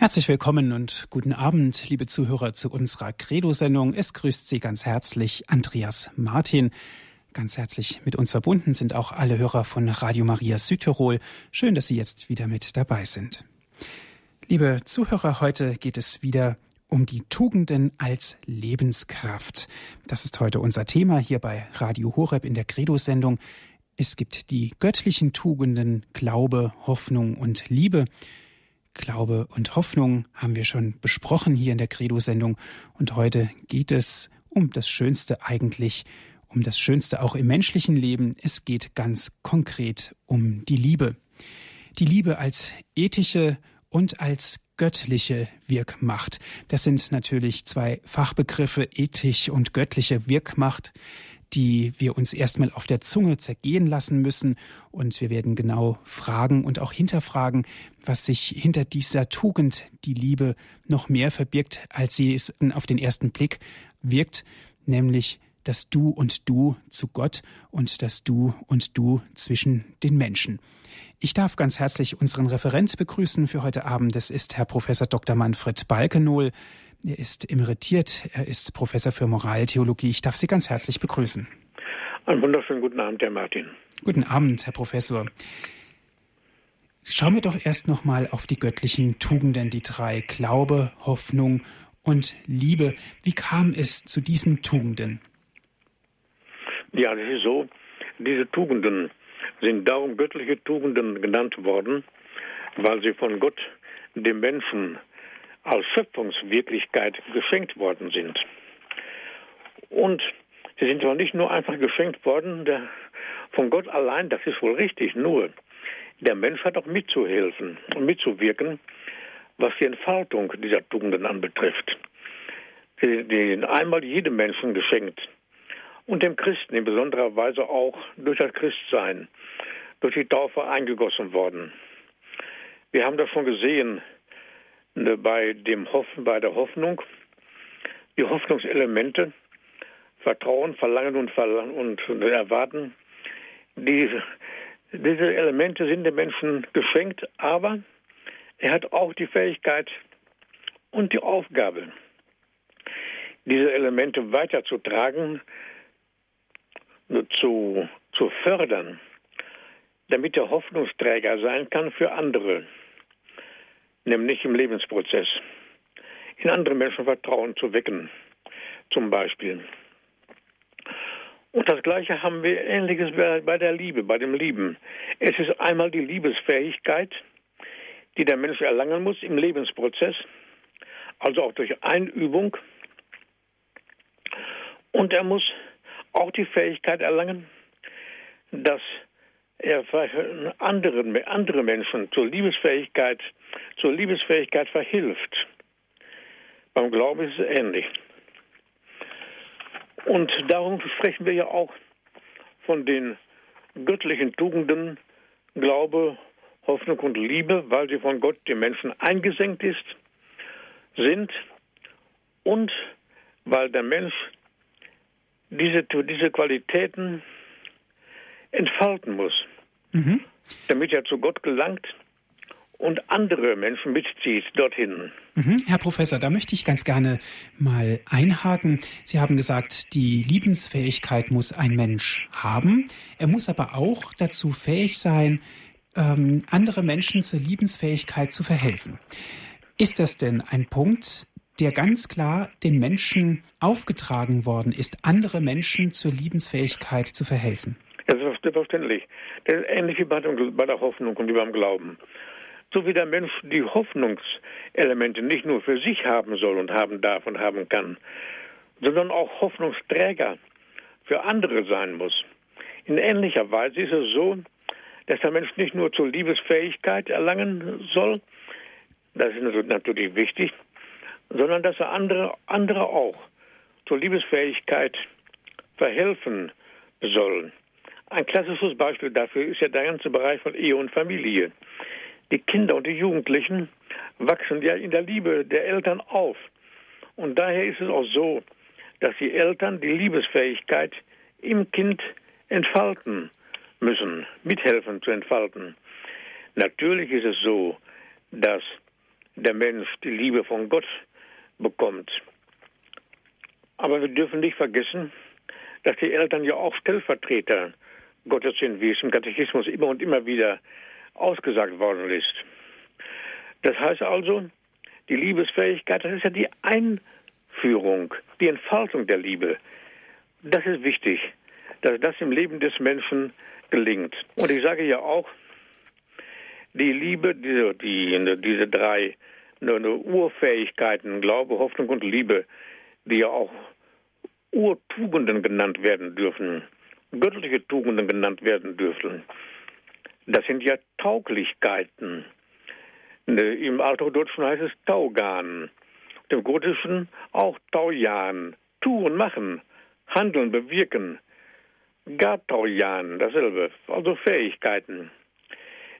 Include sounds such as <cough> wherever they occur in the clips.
Herzlich willkommen und guten Abend, liebe Zuhörer, zu unserer Credo-Sendung. Es grüßt Sie ganz herzlich Andreas Martin. Ganz herzlich mit uns verbunden sind auch alle Hörer von Radio Maria Südtirol. Schön, dass Sie jetzt wieder mit dabei sind. Liebe Zuhörer, heute geht es wieder um die Tugenden als Lebenskraft. Das ist heute unser Thema hier bei Radio Horeb in der Credo-Sendung. Es gibt die göttlichen Tugenden Glaube, Hoffnung und Liebe. Glaube und Hoffnung haben wir schon besprochen hier in der Credo-Sendung. Und heute geht es um das Schönste eigentlich, um das Schönste auch im menschlichen Leben. Es geht ganz konkret um die Liebe. Die Liebe als ethische und als göttliche Wirkmacht. Das sind natürlich zwei Fachbegriffe, ethisch und göttliche Wirkmacht die wir uns erstmal auf der Zunge zergehen lassen müssen. Und wir werden genau fragen und auch hinterfragen, was sich hinter dieser Tugend, die Liebe, noch mehr verbirgt, als sie es auf den ersten Blick wirkt, nämlich das Du und Du zu Gott und das Du und Du zwischen den Menschen. Ich darf ganz herzlich unseren Referent begrüßen für heute Abend. Das ist Herr Professor Dr. Manfred Balkenohl. Er ist emeritiert, er ist Professor für Moraltheologie. Ich darf Sie ganz herzlich begrüßen. Einen wunderschönen guten Abend, Herr Martin. Guten Abend, Herr Professor. Schauen wir doch erst noch mal auf die göttlichen Tugenden, die drei Glaube, Hoffnung und Liebe. Wie kam es zu diesen Tugenden? Ja, das ist so. Diese Tugenden sind darum göttliche Tugenden genannt worden, weil sie von Gott dem Menschen als Schöpfungswirklichkeit geschenkt worden sind. Und sie sind zwar nicht nur einfach geschenkt worden der, von Gott allein, das ist wohl richtig, nur der Mensch hat auch mitzuhelfen und mitzuwirken, was die Entfaltung dieser Tugenden anbetrifft. Sie sind einmal jedem Menschen geschenkt und dem Christen in besonderer Weise auch durch das Christsein, durch die Taufe eingegossen worden. Wir haben das schon gesehen, bei, dem Hoffen, bei der Hoffnung. Die Hoffnungselemente, Vertrauen, Verlangen und, Verlangen und Erwarten, die, diese Elemente sind dem Menschen geschenkt, aber er hat auch die Fähigkeit und die Aufgabe, diese Elemente weiterzutragen, zu, zu fördern, damit er Hoffnungsträger sein kann für andere nämlich im Lebensprozess. In andere Menschen Vertrauen zu wecken, zum Beispiel. Und das Gleiche haben wir Ähnliches bei der Liebe, bei dem Lieben. Es ist einmal die Liebesfähigkeit, die der Mensch erlangen muss im Lebensprozess, also auch durch Einübung. Und er muss auch die Fähigkeit erlangen, dass er anderen, andere Menschen zur Liebesfähigkeit, zur Liebesfähigkeit verhilft. Beim Glauben ist es ähnlich. Und darum sprechen wir ja auch von den göttlichen Tugenden Glaube, Hoffnung und Liebe, weil sie von Gott dem Menschen eingesenkt ist, sind und weil der Mensch diese, diese Qualitäten entfalten muss, mhm. damit er zu Gott gelangt und andere Menschen mitzieht dorthin. Mhm. Herr Professor, da möchte ich ganz gerne mal einhaken. Sie haben gesagt, die Liebensfähigkeit muss ein Mensch haben. Er muss aber auch dazu fähig sein, ähm, andere Menschen zur Liebensfähigkeit zu verhelfen. Ist das denn ein Punkt, der ganz klar den Menschen aufgetragen worden ist, andere Menschen zur Liebensfähigkeit zu verhelfen? Das ist selbstverständlich. Das ist ähnlich wie bei der Hoffnung und wie beim Glauben. So wie der Mensch die Hoffnungselemente nicht nur für sich haben soll und haben darf und haben kann, sondern auch Hoffnungsträger für andere sein muss. In ähnlicher Weise ist es so, dass der Mensch nicht nur zur Liebesfähigkeit erlangen soll, das ist natürlich wichtig, sondern dass er andere, andere auch zur Liebesfähigkeit verhelfen soll. Ein klassisches Beispiel dafür ist ja der ganze Bereich von Ehe und Familie. Die Kinder und die Jugendlichen wachsen ja in der Liebe der Eltern auf. Und daher ist es auch so, dass die Eltern die Liebesfähigkeit im Kind entfalten müssen, mithelfen zu entfalten. Natürlich ist es so, dass der Mensch die Liebe von Gott bekommt. Aber wir dürfen nicht vergessen, dass die Eltern ja auch Stellvertreter Gottes sind, wie es im Katechismus immer und immer wieder ausgesagt worden ist. Das heißt also, die Liebesfähigkeit, das ist ja die Einführung, die Entfaltung der Liebe. Das ist wichtig, dass das im Leben des Menschen gelingt. Und ich sage ja auch, die Liebe, diese, die, diese drei Urfähigkeiten, Glaube, Hoffnung und Liebe, die ja auch Urtugenden genannt werden dürfen, göttliche Tugenden genannt werden dürfen. Das sind ja Tauglichkeiten. Ne, Im Althochdeutschen heißt es Taugan, im Gotischen auch Taujan, tun, machen, handeln, bewirken. Gataujan, dasselbe, also Fähigkeiten.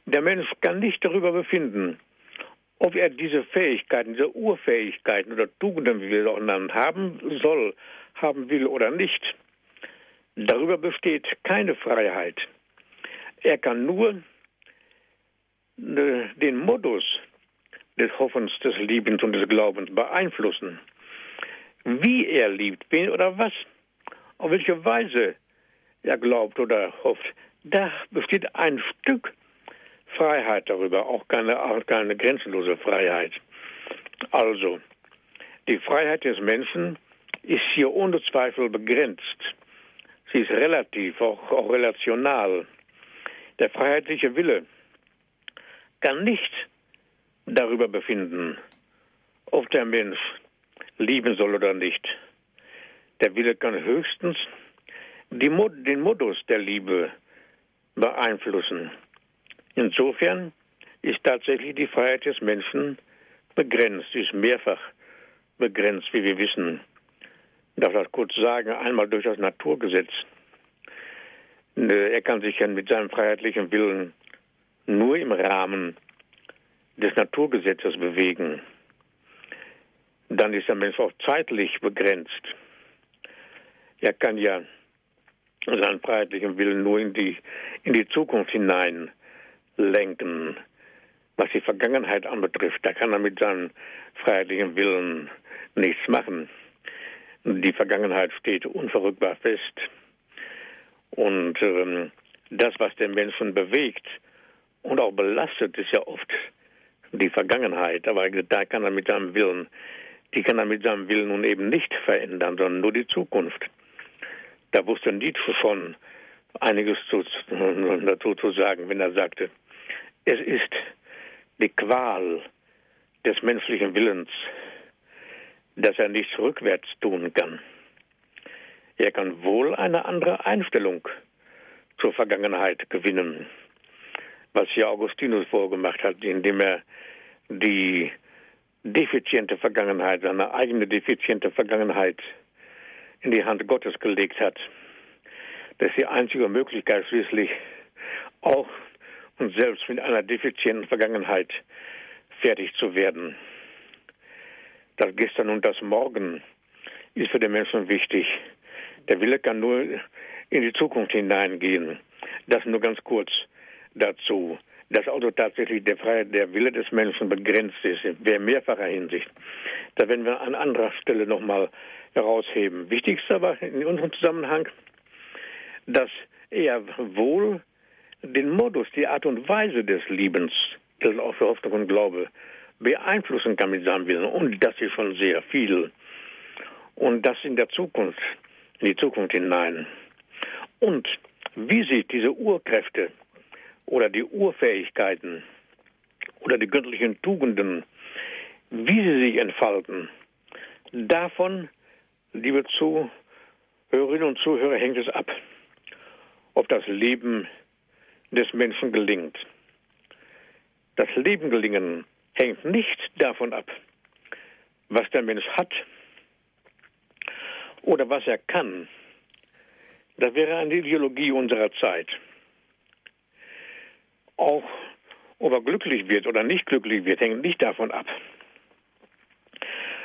Der Mensch kann nicht darüber befinden, ob er diese Fähigkeiten, diese Urfähigkeiten oder Tugenden, wie wir es auch nennen, haben soll, haben will oder nicht. Darüber besteht keine Freiheit. Er kann nur äh, den Modus des Hoffens, des Liebens und des Glaubens beeinflussen. Wie er liebt, wen oder was, auf welche Weise er glaubt oder hofft, da besteht ein Stück Freiheit darüber, auch keine, auch keine grenzenlose Freiheit. Also, die Freiheit des Menschen ist hier ohne Zweifel begrenzt. Sie ist relativ, auch, auch relational. Der freiheitliche Wille kann nicht darüber befinden, ob der Mensch lieben soll oder nicht. Der Wille kann höchstens die, den Modus der Liebe beeinflussen. Insofern ist tatsächlich die Freiheit des Menschen begrenzt, ist mehrfach begrenzt, wie wir wissen. Darf das kurz sagen, einmal durch das Naturgesetz. Er kann sich ja mit seinem freiheitlichen Willen nur im Rahmen des Naturgesetzes bewegen. Dann ist der Mensch auch zeitlich begrenzt. Er kann ja seinen freiheitlichen Willen nur in die, in die Zukunft hinein lenken. Was die Vergangenheit anbetrifft, da kann er mit seinem freiheitlichen Willen nichts machen. Die Vergangenheit steht unverrückbar fest. Und ähm, das, was den Menschen bewegt und auch belastet, ist ja oft die Vergangenheit. Aber da kann er mit seinem Willen, die kann er mit seinem Willen nun eben nicht verändern, sondern nur die Zukunft. Da wusste Nietzsche schon einiges zu, <laughs> dazu zu sagen, wenn er sagte, es ist die Qual des menschlichen Willens, dass er nichts rückwärts tun kann. Er kann wohl eine andere Einstellung zur Vergangenheit gewinnen, was hier Augustinus vorgemacht hat, indem er die defiziente Vergangenheit, seine eigene defiziente Vergangenheit in die Hand Gottes gelegt hat. Das ist die einzige Möglichkeit schließlich auch und selbst mit einer defizienten Vergangenheit fertig zu werden. Das Gestern und das Morgen ist für den Menschen wichtig. Der Wille kann nur in die Zukunft hineingehen. Das nur ganz kurz dazu. Dass also tatsächlich der, Freiheit, der Wille des Menschen begrenzt ist, in mehrfacher Hinsicht. Da werden wir an anderer Stelle nochmal herausheben. Wichtig ist aber in unserem Zusammenhang, dass er wohl den Modus, die Art und Weise des Liebens, das auch für Hoffnung und Glaube beeinflussen kann mit seinem Willen. Und das ist schon sehr viel. Und das in der Zukunft, in die Zukunft hinein. Und wie sich diese Urkräfte oder die Urfähigkeiten oder die göttlichen Tugenden, wie sie sich entfalten, davon, liebe Zuhörerinnen und Zuhörer, hängt es ab, ob das Leben des Menschen gelingt. Das Leben gelingen hängt nicht davon ab, was der Mensch hat oder was er kann. Das wäre eine Ideologie unserer Zeit. Auch ob er glücklich wird oder nicht glücklich wird, hängt nicht davon ab,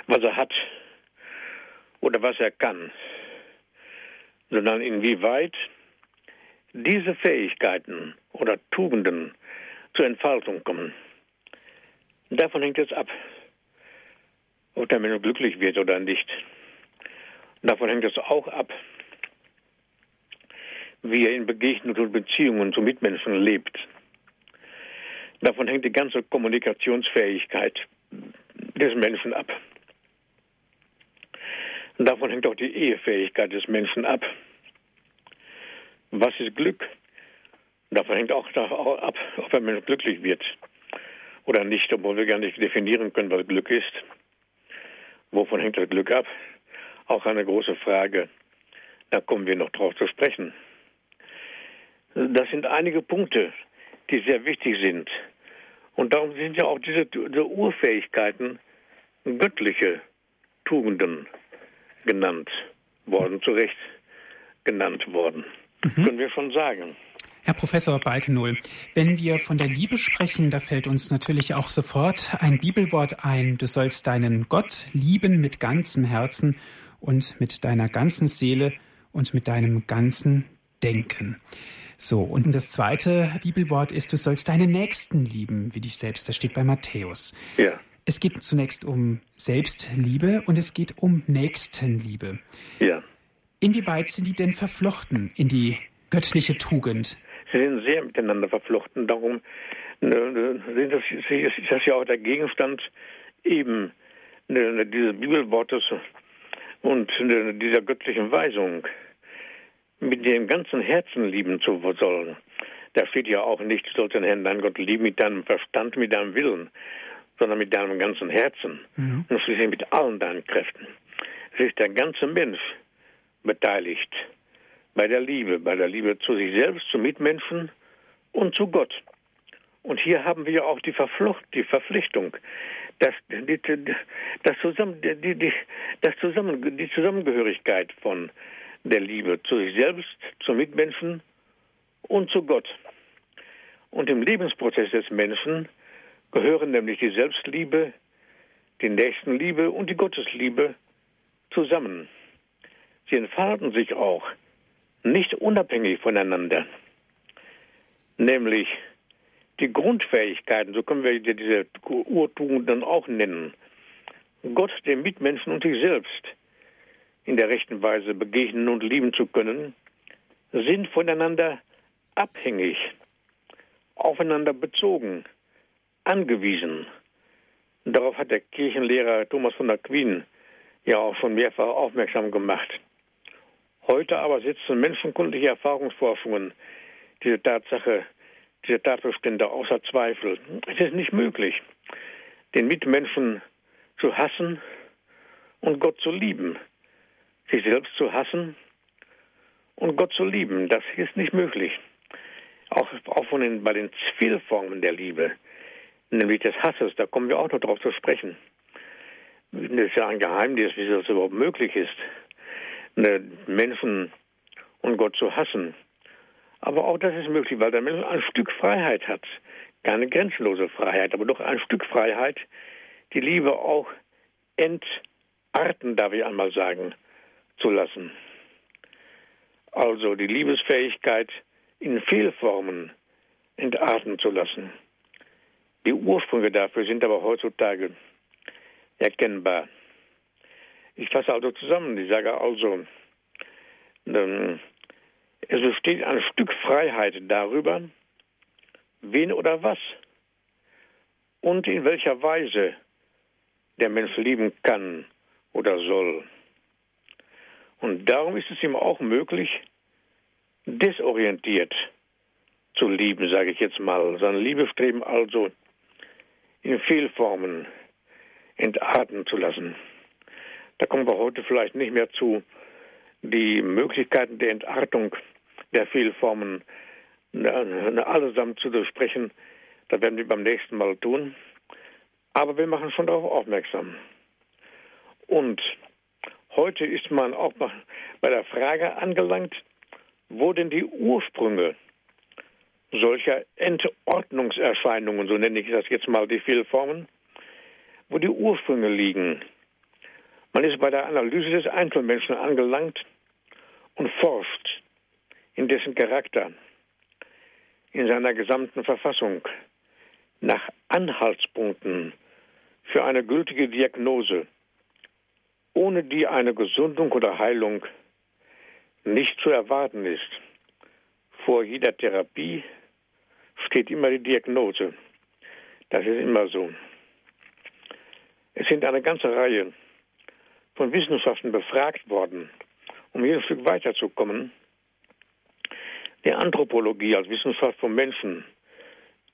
was er hat oder was er kann, sondern inwieweit diese Fähigkeiten oder Tugenden zur Entfaltung kommen. Davon hängt es ab, ob der Mensch glücklich wird oder nicht. Davon hängt es auch ab, wie er in Begegnungen und Beziehungen zu Mitmenschen lebt. Davon hängt die ganze Kommunikationsfähigkeit des Menschen ab. Davon hängt auch die Ehefähigkeit des Menschen ab. Was ist Glück? Davon hängt auch ab, ob ein Mensch glücklich wird oder nicht, obwohl wir gar nicht definieren können, was Glück ist. Wovon hängt das Glück ab? Auch eine große Frage. Da kommen wir noch drauf zu sprechen. Das sind einige Punkte, die sehr wichtig sind. Und darum sind ja auch diese, diese Urfähigkeiten göttliche Tugenden genannt worden, zu Recht genannt worden. Mhm. Können wir schon sagen. Herr Professor Balkenohl, wenn wir von der Liebe sprechen, da fällt uns natürlich auch sofort ein Bibelwort ein. Du sollst deinen Gott lieben mit ganzem Herzen und mit deiner ganzen Seele und mit deinem ganzen Denken. So, und das zweite Bibelwort ist, du sollst deinen Nächsten lieben, wie dich selbst. Das steht bei Matthäus. Ja. Es geht zunächst um Selbstliebe und es geht um Nächstenliebe. Ja. Inwieweit sind die denn verflochten in die göttliche Tugend? Sie sind sehr miteinander verflochten. Darum ne, das, ist das ja auch der Gegenstand eben ne, dieses Bibelwortes und ne, dieser göttlichen Weisung mit dem ganzen Herzen lieben zu sollen. Da steht ja auch nicht, du sollst den Herrn dein Gott lieben mit deinem Verstand, mit deinem Willen, sondern mit deinem ganzen Herzen mhm. und schließlich mit allen deinen Kräften. Es ist der ganze Mensch beteiligt bei der Liebe, bei der Liebe zu sich selbst, zu Mitmenschen und zu Gott. Und hier haben wir auch die Verflucht, die Verpflichtung, dass die, das zusammen, die, die, das zusammen, die Zusammengehörigkeit von der Liebe zu sich selbst, zu Mitmenschen und zu Gott. Und im Lebensprozess des Menschen gehören nämlich die Selbstliebe, die Nächstenliebe und die Gottesliebe zusammen. Sie entfalten sich auch nicht unabhängig voneinander. Nämlich die Grundfähigkeiten, so können wir diese Urtugenden auch nennen. Gott, dem Mitmenschen und sich selbst in der rechten Weise begegnen und lieben zu können, sind voneinander abhängig, aufeinander bezogen, angewiesen. Darauf hat der Kirchenlehrer Thomas von Aquin ja auch schon mehrfach aufmerksam gemacht. Heute aber setzen menschenkundliche Erfahrungsforschungen diese Tatsache, diese Tatbestände außer Zweifel. Es ist nicht möglich, den Mitmenschen zu hassen und Gott zu lieben sich selbst zu hassen und Gott zu lieben. Das ist nicht möglich. Auch, auch von den, bei den Zielformen der Liebe, nämlich des Hasses, da kommen wir auch noch drauf zu sprechen. Das ist ja ein Geheimnis, wie das überhaupt möglich ist, Menschen und Gott zu hassen. Aber auch das ist möglich, weil der Mensch ein Stück Freiheit hat. Keine grenzenlose Freiheit, aber doch ein Stück Freiheit, die Liebe auch entarten, darf ich einmal sagen zu lassen. Also die Liebesfähigkeit in Fehlformen entarten zu lassen. Die Ursprünge dafür sind aber heutzutage erkennbar. Ich fasse also zusammen, ich sage also, ähm, es besteht ein Stück Freiheit darüber, wen oder was und in welcher Weise der Mensch lieben kann oder soll. Und darum ist es ihm auch möglich, desorientiert zu lieben, sage ich jetzt mal. Sein Liebestreben also in Fehlformen entarten zu lassen. Da kommen wir heute vielleicht nicht mehr zu, die Möglichkeiten der Entartung der Fehlformen allesamt zu durchsprechen. Das werden wir beim nächsten Mal tun. Aber wir machen schon darauf aufmerksam. Und Heute ist man auch bei der Frage angelangt, wo denn die Ursprünge solcher Entordnungserscheinungen, so nenne ich das jetzt mal die Fehlformen, wo die Ursprünge liegen. Man ist bei der Analyse des Einzelmenschen angelangt und forscht in dessen Charakter, in seiner gesamten Verfassung nach Anhaltspunkten für eine gültige Diagnose, ohne die eine Gesundung oder Heilung nicht zu erwarten ist. Vor jeder Therapie steht immer die Diagnose. Das ist immer so. Es sind eine ganze Reihe von Wissenschaften befragt worden, um hier ein Stück weiterzukommen. Die Anthropologie als Wissenschaft vom Menschen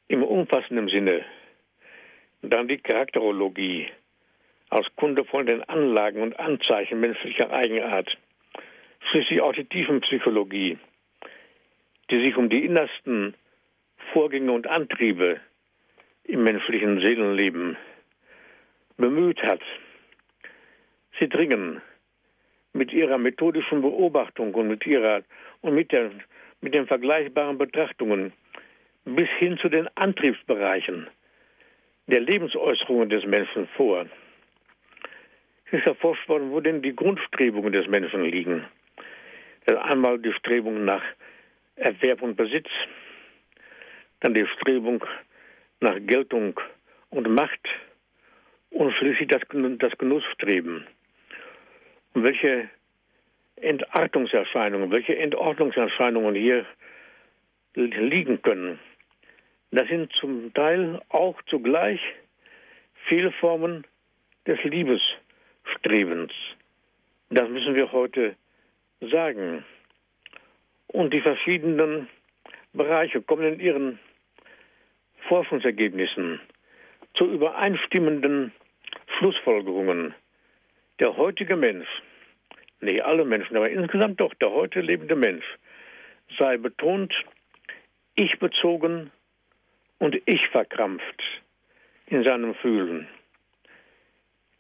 im umfassenden Sinne, dann die Charakterologie als Kunde von den Anlagen und Anzeichen menschlicher Eigenart, schließlich auch die Tiefenpsychologie, die sich um die innersten Vorgänge und Antriebe im menschlichen Seelenleben bemüht hat. Sie dringen mit ihrer methodischen Beobachtung und mit ihrer und mit, der, mit den vergleichbaren Betrachtungen bis hin zu den Antriebsbereichen der Lebensäußerungen des Menschen vor. Es ist erforscht worden, wo denn die Grundstrebungen des Menschen liegen. Das einmal die Strebung nach Erwerb und Besitz, dann die Strebung nach Geltung und Macht und schließlich das, das Genussstreben. Welche Entartungserscheinungen, welche Entordnungserscheinungen hier liegen können, das sind zum Teil auch zugleich Fehlformen des Liebesstrebens. Das müssen wir heute sagen. Und die verschiedenen Bereiche kommen in ihren Forschungsergebnissen zu übereinstimmenden Schlussfolgerungen. Der heutige Mensch, nicht alle Menschen, aber insgesamt doch der heute lebende Mensch, sei betont ich bezogen und ich verkrampft in seinem Fühlen.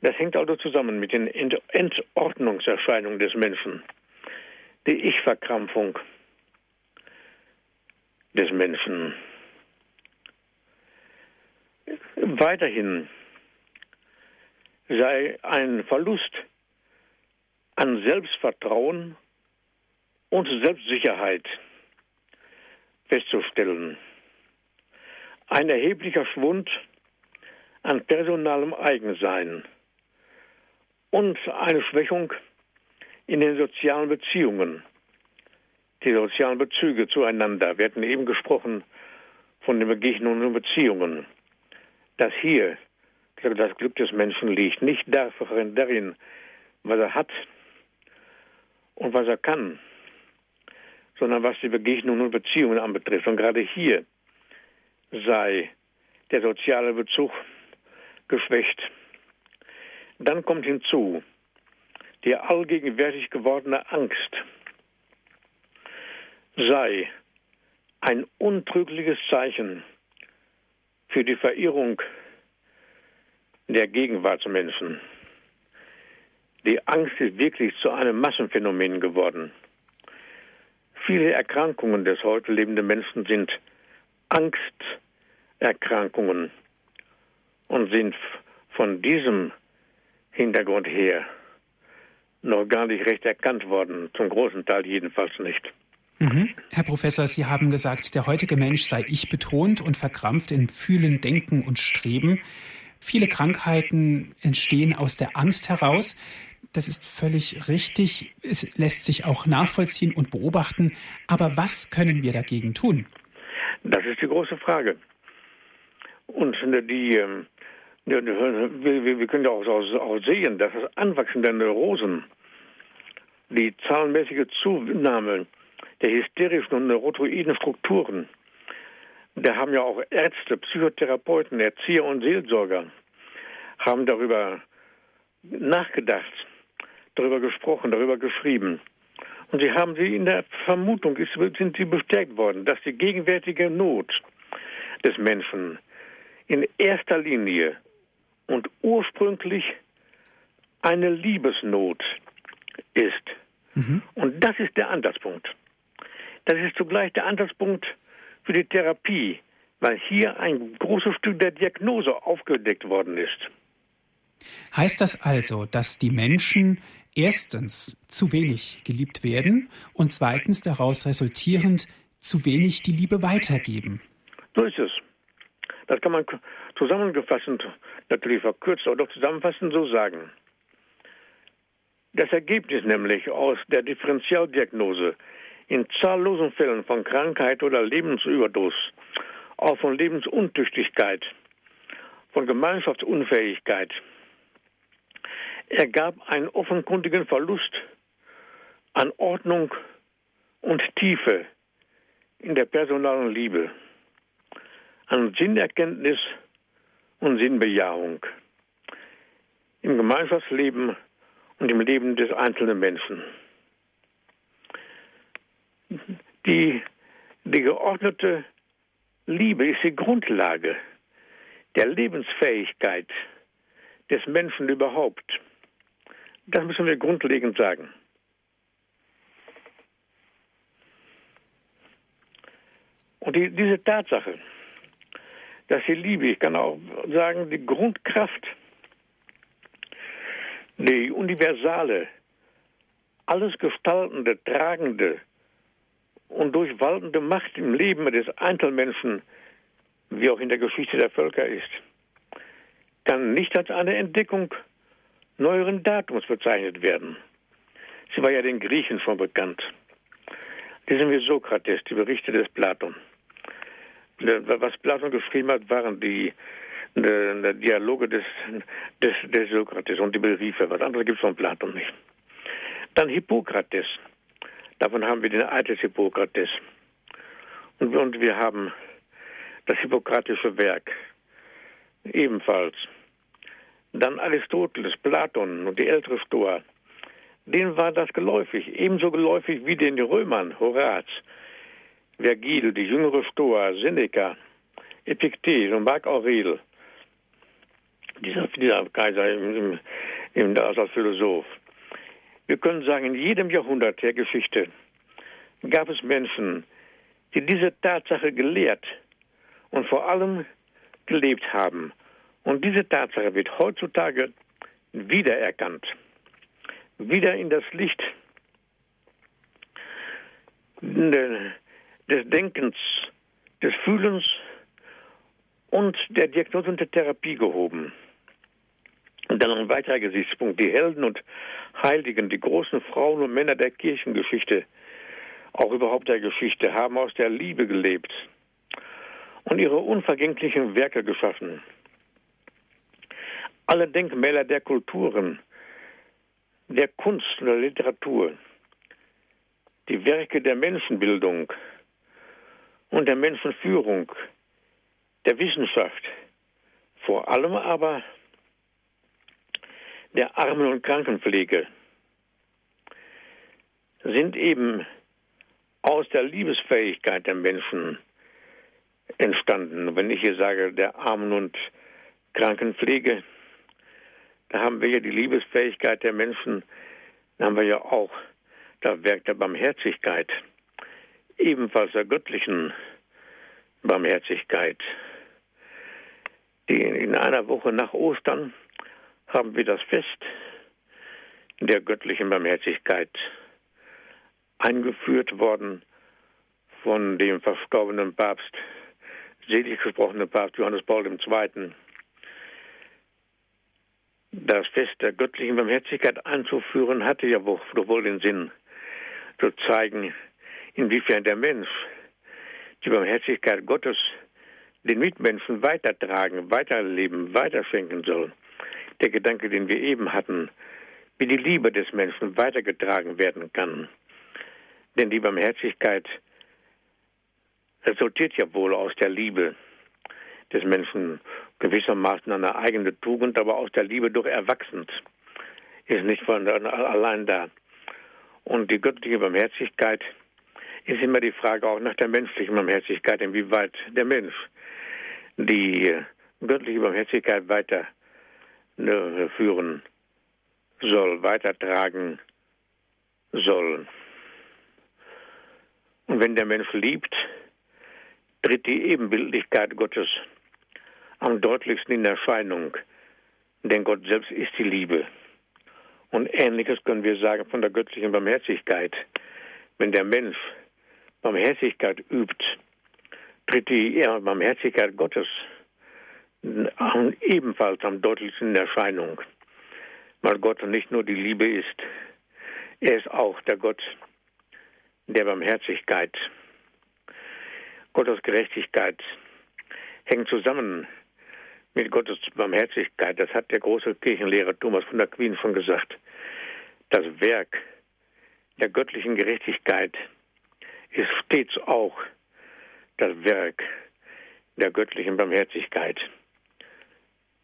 Das hängt also zusammen mit den Entordnungserscheinungen des Menschen. Die Ich-Verkrampfung des Menschen. Weiterhin sei ein Verlust an Selbstvertrauen und Selbstsicherheit festzustellen. Ein erheblicher Schwund an personalem Eigensein und eine Schwächung in den sozialen Beziehungen, die sozialen Bezüge zueinander. Wir hatten eben gesprochen von den Begegnungen und Beziehungen dass hier das Glück des Menschen liegt. Nicht darin, was er hat und was er kann, sondern was die Begegnungen und Beziehungen anbetrifft. Und gerade hier sei der soziale Bezug geschwächt. Dann kommt hinzu die allgegenwärtig gewordene Angst sei ein untrügliches Zeichen für die Verirrung der Gegenwartsmenschen. Die Angst ist wirklich zu einem Massenphänomen geworden. Viele Erkrankungen des heute lebenden Menschen sind Angsterkrankungen und sind von diesem Hintergrund her noch gar nicht recht erkannt worden, zum großen Teil jedenfalls nicht. Mhm. Herr Professor, Sie haben gesagt, der heutige Mensch sei ich betont und verkrampft in Fühlen, Denken und Streben. Viele Krankheiten entstehen aus der Angst heraus. Das ist völlig richtig. Es lässt sich auch nachvollziehen und beobachten. Aber was können wir dagegen tun? Das ist die große Frage. Und die, ähm, wir können ja auch sehen, dass das Anwachsen der Neurosen, die zahlenmäßige Zunahme der hysterischen und neurotoiden Strukturen. Da haben ja auch Ärzte, Psychotherapeuten, Erzieher und Seelsorger haben darüber nachgedacht, darüber gesprochen, darüber geschrieben. Und sie haben sie in der Vermutung, sind sie bestärkt worden, dass die gegenwärtige Not des Menschen in erster Linie und ursprünglich eine Liebesnot ist. Mhm. Und das ist der Ansatzpunkt. Das ist zugleich der Ansatzpunkt für die Therapie, weil hier ein großes Stück der Diagnose aufgedeckt worden ist. Heißt das also, dass die Menschen erstens zu wenig geliebt werden und zweitens daraus resultierend zu wenig die Liebe weitergeben? So ist es. Das kann man zusammengefassend, natürlich verkürzt, aber doch zusammenfassend so sagen. Das Ergebnis nämlich aus der Differentialdiagnose in zahllosen Fällen von Krankheit oder Lebensüberdosis, auch von Lebensuntüchtigkeit, von Gemeinschaftsunfähigkeit, ergab einen offenkundigen Verlust an Ordnung und Tiefe in der personalen Liebe, an Sinnerkenntnis und Sinnbejahung im Gemeinschaftsleben und im Leben des einzelnen Menschen. Die, die geordnete Liebe ist die Grundlage der Lebensfähigkeit des Menschen überhaupt. Das müssen wir grundlegend sagen. Und die, diese Tatsache, dass die Liebe, ich kann auch sagen, die Grundkraft, die universale, alles gestaltende, tragende und durchwaltende Macht im Leben des Einzelmenschen, wie auch in der Geschichte der Völker ist, kann nicht als eine Entdeckung neueren Datums bezeichnet werden. Sie war ja den Griechen schon bekannt. Lesen wir Sokrates, die Berichte des Platon. Was Platon geschrieben hat, waren die, die, die Dialoge des, des, des, Sokrates und die Briefe. Was anderes gibt es von Platon nicht. Dann Hippokrates. Davon haben wir den Eid des Hippokrates. Und, und wir haben das hippokratische Werk ebenfalls. Dann Aristoteles, Platon und die ältere Stoa. Denen war das geläufig, ebenso geläufig wie den Römern, Horaz, Vergil, die jüngere Stoa, Seneca, Epiktet und Marc Aurel, dieser, dieser Kaiser im, im, als Philosoph. Wir können sagen, in jedem Jahrhundert der Geschichte gab es Menschen, die diese Tatsache gelehrt und vor allem gelebt haben. Und diese Tatsache wird heutzutage wiedererkannt, wieder in das Licht des Denkens, des Fühlens und der Diagnose und der Therapie gehoben. Und dann ein weiterer Gesichtspunkt, die Helden und Heiligen, die großen Frauen und Männer der Kirchengeschichte, auch überhaupt der Geschichte, haben aus der Liebe gelebt und ihre unvergänglichen Werke geschaffen. Alle Denkmäler der Kulturen, der Kunst und der Literatur, die Werke der Menschenbildung, und der Menschenführung, der Wissenschaft, vor allem aber der Armen- und Krankenpflege, sind eben aus der Liebesfähigkeit der Menschen entstanden. Wenn ich hier sage, der Armen- und Krankenpflege, da haben wir ja die Liebesfähigkeit der Menschen, da haben wir ja auch das Werk der Barmherzigkeit ebenfalls der göttlichen Barmherzigkeit. Die in einer Woche nach Ostern haben wir das Fest der göttlichen Barmherzigkeit eingeführt worden von dem verstorbenen Papst, selig gesprochenen Papst Johannes Paul II. Das Fest der göttlichen Barmherzigkeit einzuführen, hatte ja wohl den Sinn, zu zeigen, inwiefern der Mensch die Barmherzigkeit Gottes den Mitmenschen weitertragen, weiterleben, weiterschenken soll. Der Gedanke, den wir eben hatten, wie die Liebe des Menschen weitergetragen werden kann. Denn die Barmherzigkeit resultiert ja wohl aus der Liebe des Menschen, gewissermaßen eine eigene Tugend, aber aus der Liebe durch erwachsend, ist nicht von allein da. Und die göttliche Barmherzigkeit ist immer die Frage auch nach der menschlichen Barmherzigkeit, inwieweit der Mensch die göttliche Barmherzigkeit weiter führen soll, weitertragen soll. Und wenn der Mensch liebt, tritt die Ebenbildlichkeit Gottes am deutlichsten in Erscheinung, denn Gott selbst ist die Liebe. Und ähnliches können wir sagen von der göttlichen Barmherzigkeit. Wenn der Mensch Barmherzigkeit übt, tritt die Barmherzigkeit Gottes ebenfalls am deutlichsten in Erscheinung, weil Gott nicht nur die Liebe ist, er ist auch der Gott der Barmherzigkeit. Gottes Gerechtigkeit hängt zusammen mit Gottes Barmherzigkeit. Das hat der große Kirchenlehrer Thomas von der Queen schon gesagt. Das Werk der göttlichen Gerechtigkeit ist stets auch das Werk der göttlichen Barmherzigkeit.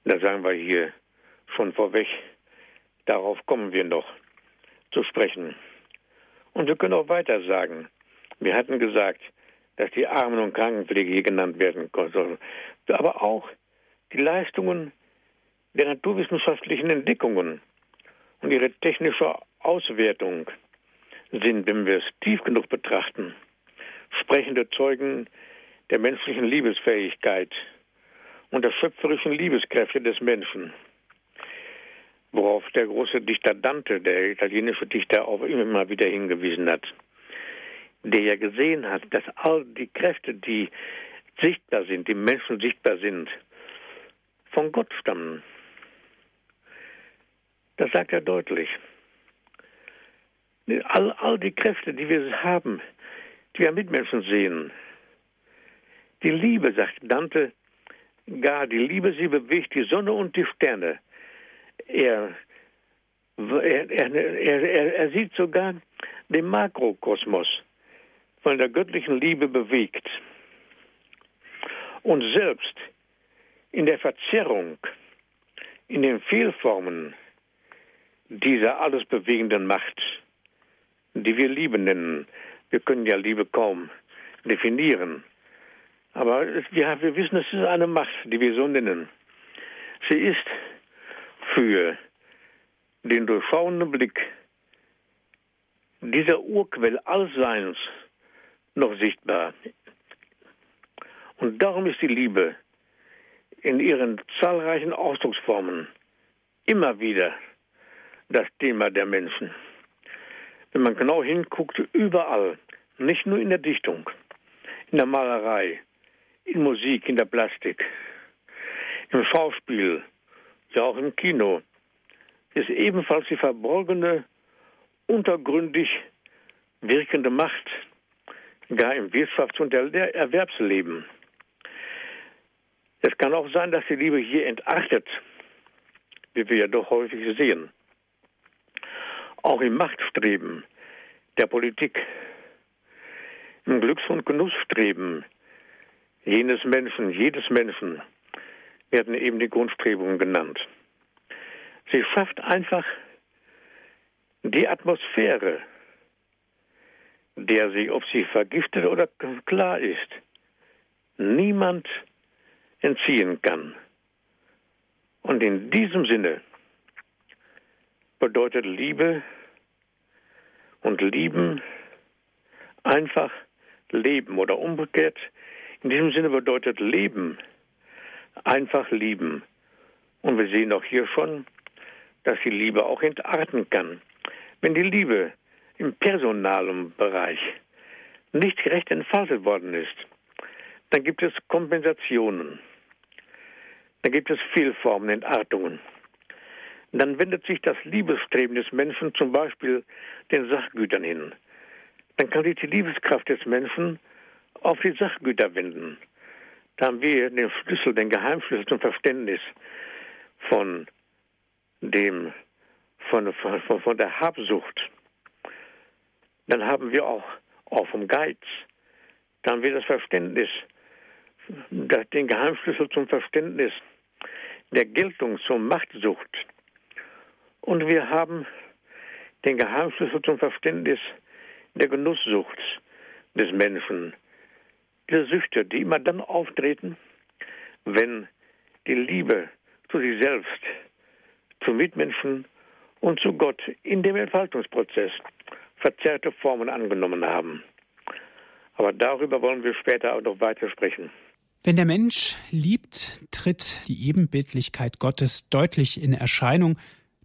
Da sagen wir hier schon vorweg, darauf kommen wir noch zu sprechen. Und wir können auch weiter sagen. Wir hatten gesagt, dass die Armen- und Krankenpflege hier genannt werden sollen. Aber auch die Leistungen der naturwissenschaftlichen Entdeckungen und ihre technische Auswertung sind, wenn wir es tief genug betrachten, sprechende Zeugen der menschlichen Liebesfähigkeit und der schöpferischen Liebeskräfte des Menschen. Worauf der große Dichter Dante, der italienische Dichter, auch immer wieder hingewiesen hat, der ja gesehen hat, dass all die Kräfte, die sichtbar sind, die Menschen sichtbar sind, von Gott stammen. Das sagt er deutlich. All, all die Kräfte, die wir haben, die wir Mitmenschen sehen, die Liebe, sagt Dante, gar die Liebe, sie bewegt die Sonne und die Sterne. Er, er, er, er, sieht sogar den Makrokosmos von der göttlichen Liebe bewegt. Und selbst in der Verzerrung, in den Fehlformen dieser alles bewegenden Macht, die wir Liebe nennen, wir können ja Liebe kaum definieren, aber wir, wir wissen, es ist eine Macht, die wir so nennen. Sie ist für den durchschauenden Blick dieser Urquell Allseins noch sichtbar. Und darum ist die Liebe in ihren zahlreichen Ausdrucksformen immer wieder das Thema der Menschen. Wenn man genau hinguckt, überall, nicht nur in der Dichtung, in der Malerei, in Musik, in der Plastik, im Schauspiel, ja auch im Kino, ist ebenfalls die verborgene, untergründig wirkende Macht, gar im Wirtschafts- und Erwerbsleben. Es kann auch sein, dass die Liebe hier entartet, wie wir ja doch häufig sehen. Auch im Machtstreben der Politik, im Glücks- und Genussstreben jenes Menschen, jedes Menschen werden eben die Grundstrebungen genannt. Sie schafft einfach die Atmosphäre, der sich, ob sie vergiftet oder klar ist, niemand entziehen kann. Und in diesem Sinne bedeutet Liebe und Lieben einfach Leben oder umgekehrt in diesem Sinne bedeutet Leben einfach lieben. Und wir sehen auch hier schon, dass die Liebe auch entarten kann. Wenn die Liebe im personalen Bereich nicht gerecht entfaltet worden ist, dann gibt es Kompensationen. Dann gibt es Fehlformen, Entartungen. Dann wendet sich das Liebesstreben des Menschen zum Beispiel den Sachgütern hin. Dann kann sich die Liebeskraft des Menschen auf die Sachgüter wenden. Da haben wir den Schlüssel, den Geheimschlüssel zum Verständnis von dem, von, von, von der Habsucht. Dann haben wir auch, auch vom Geiz. Da haben wir das Verständnis, den Geheimschlüssel zum Verständnis der Geltung, zur Machtsucht. Und wir haben den Geheimschlüssel zum Verständnis der Genusssucht des Menschen diese Süchte, die immer dann auftreten, wenn die Liebe zu sich selbst, zu Mitmenschen und zu Gott in dem Entfaltungsprozess verzerrte Formen angenommen haben. Aber darüber wollen wir später auch noch weiter sprechen. Wenn der Mensch liebt, tritt die Ebenbildlichkeit Gottes deutlich in Erscheinung,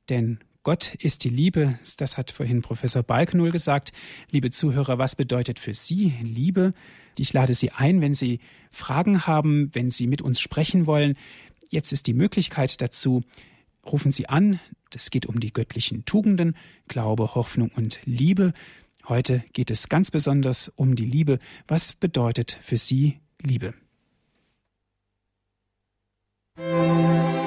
denn Gott ist die Liebe, das hat vorhin Professor Balknull gesagt. Liebe Zuhörer, was bedeutet für Sie Liebe? Ich lade Sie ein, wenn Sie Fragen haben, wenn Sie mit uns sprechen wollen. Jetzt ist die Möglichkeit dazu. Rufen Sie an. Es geht um die göttlichen Tugenden, Glaube, Hoffnung und Liebe. Heute geht es ganz besonders um die Liebe. Was bedeutet für Sie Liebe? Musik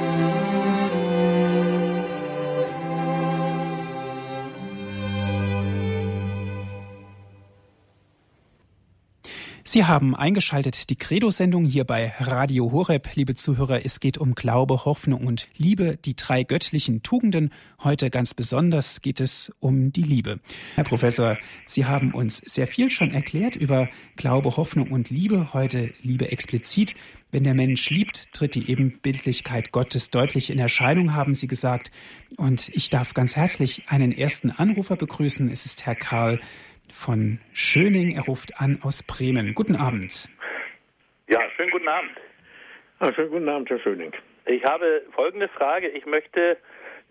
Sie haben eingeschaltet die Credo-Sendung hier bei Radio Horeb. Liebe Zuhörer, es geht um Glaube, Hoffnung und Liebe, die drei göttlichen Tugenden. Heute ganz besonders geht es um die Liebe. Herr Professor, Sie haben uns sehr viel schon erklärt über Glaube, Hoffnung und Liebe. Heute Liebe explizit. Wenn der Mensch liebt, tritt die Ebenbildlichkeit Gottes deutlich in Erscheinung, haben Sie gesagt. Und ich darf ganz herzlich einen ersten Anrufer begrüßen. Es ist Herr Karl von Schöning. Er ruft an aus Bremen. Guten Abend. Ja, schönen guten Abend. Ah, schönen guten Abend, Herr Schöning. Ich habe folgende Frage. Ich möchte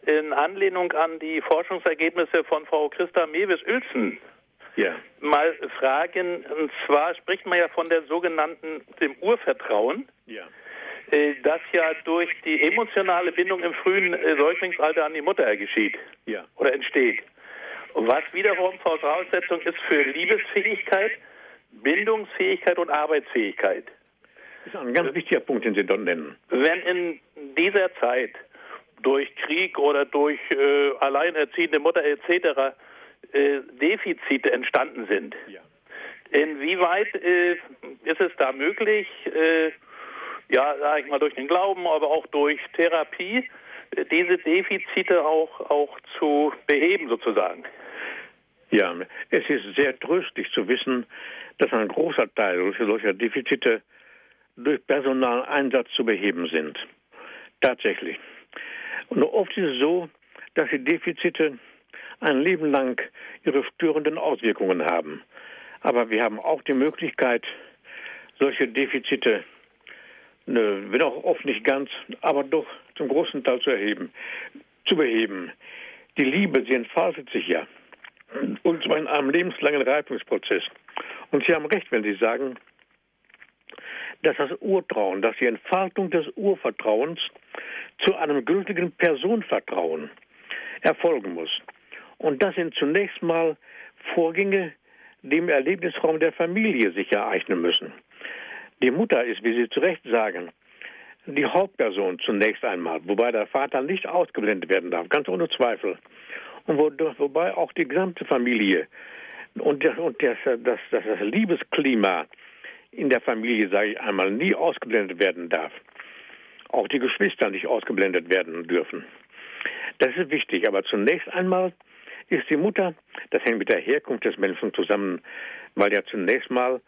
in Anlehnung an die Forschungsergebnisse von Frau Christa Mewes-Uelzen ja. mal fragen. Und zwar spricht man ja von der sogenannten, dem Urvertrauen. Ja äh, das ja durch die emotionale Bindung im frühen äh, Säuglingsalter an die Mutter geschieht ja. oder entsteht was wiederum Voraussetzung ist für Liebesfähigkeit, Bindungsfähigkeit und Arbeitsfähigkeit. Das ist ein ganz wichtiger Punkt, den Sie dort nennen. Wenn in dieser Zeit durch Krieg oder durch äh, alleinerziehende Mutter etc. Äh, Defizite entstanden sind, ja. inwieweit äh, ist es da möglich, äh, ja, sag ich mal, durch den Glauben, aber auch durch Therapie, äh, diese Defizite auch, auch zu beheben sozusagen? Ja, es ist sehr tröstlich zu wissen, dass ein großer Teil solcher Defizite durch Personaleinsatz zu beheben sind. Tatsächlich. Und oft ist es so, dass die Defizite ein Leben lang ihre störenden Auswirkungen haben. Aber wir haben auch die Möglichkeit, solche Defizite, ne, wenn auch oft nicht ganz, aber doch zum großen Teil zu erheben, zu beheben. Die Liebe, sie entfaltet sich ja und zwar in einem lebenslangen Reifungsprozess. Und Sie haben recht, wenn Sie sagen, dass das Urtrauen, dass die Entfaltung des Urvertrauens zu einem gültigen Personenvertrauen erfolgen muss. Und das sind zunächst mal Vorgänge, die im Erlebnisraum der Familie sich ereignen müssen. Die Mutter ist, wie Sie zu Recht sagen, die Hauptperson zunächst einmal, wobei der Vater nicht ausgeblendet werden darf, ganz ohne Zweifel wobei auch die gesamte Familie und, das, und das, das, das, das Liebesklima in der Familie, sage ich einmal, nie ausgeblendet werden darf. Auch die Geschwister nicht ausgeblendet werden dürfen. Das ist wichtig, aber zunächst einmal ist die Mutter, das hängt mit der Herkunft des Menschen zusammen, weil ja zunächst mal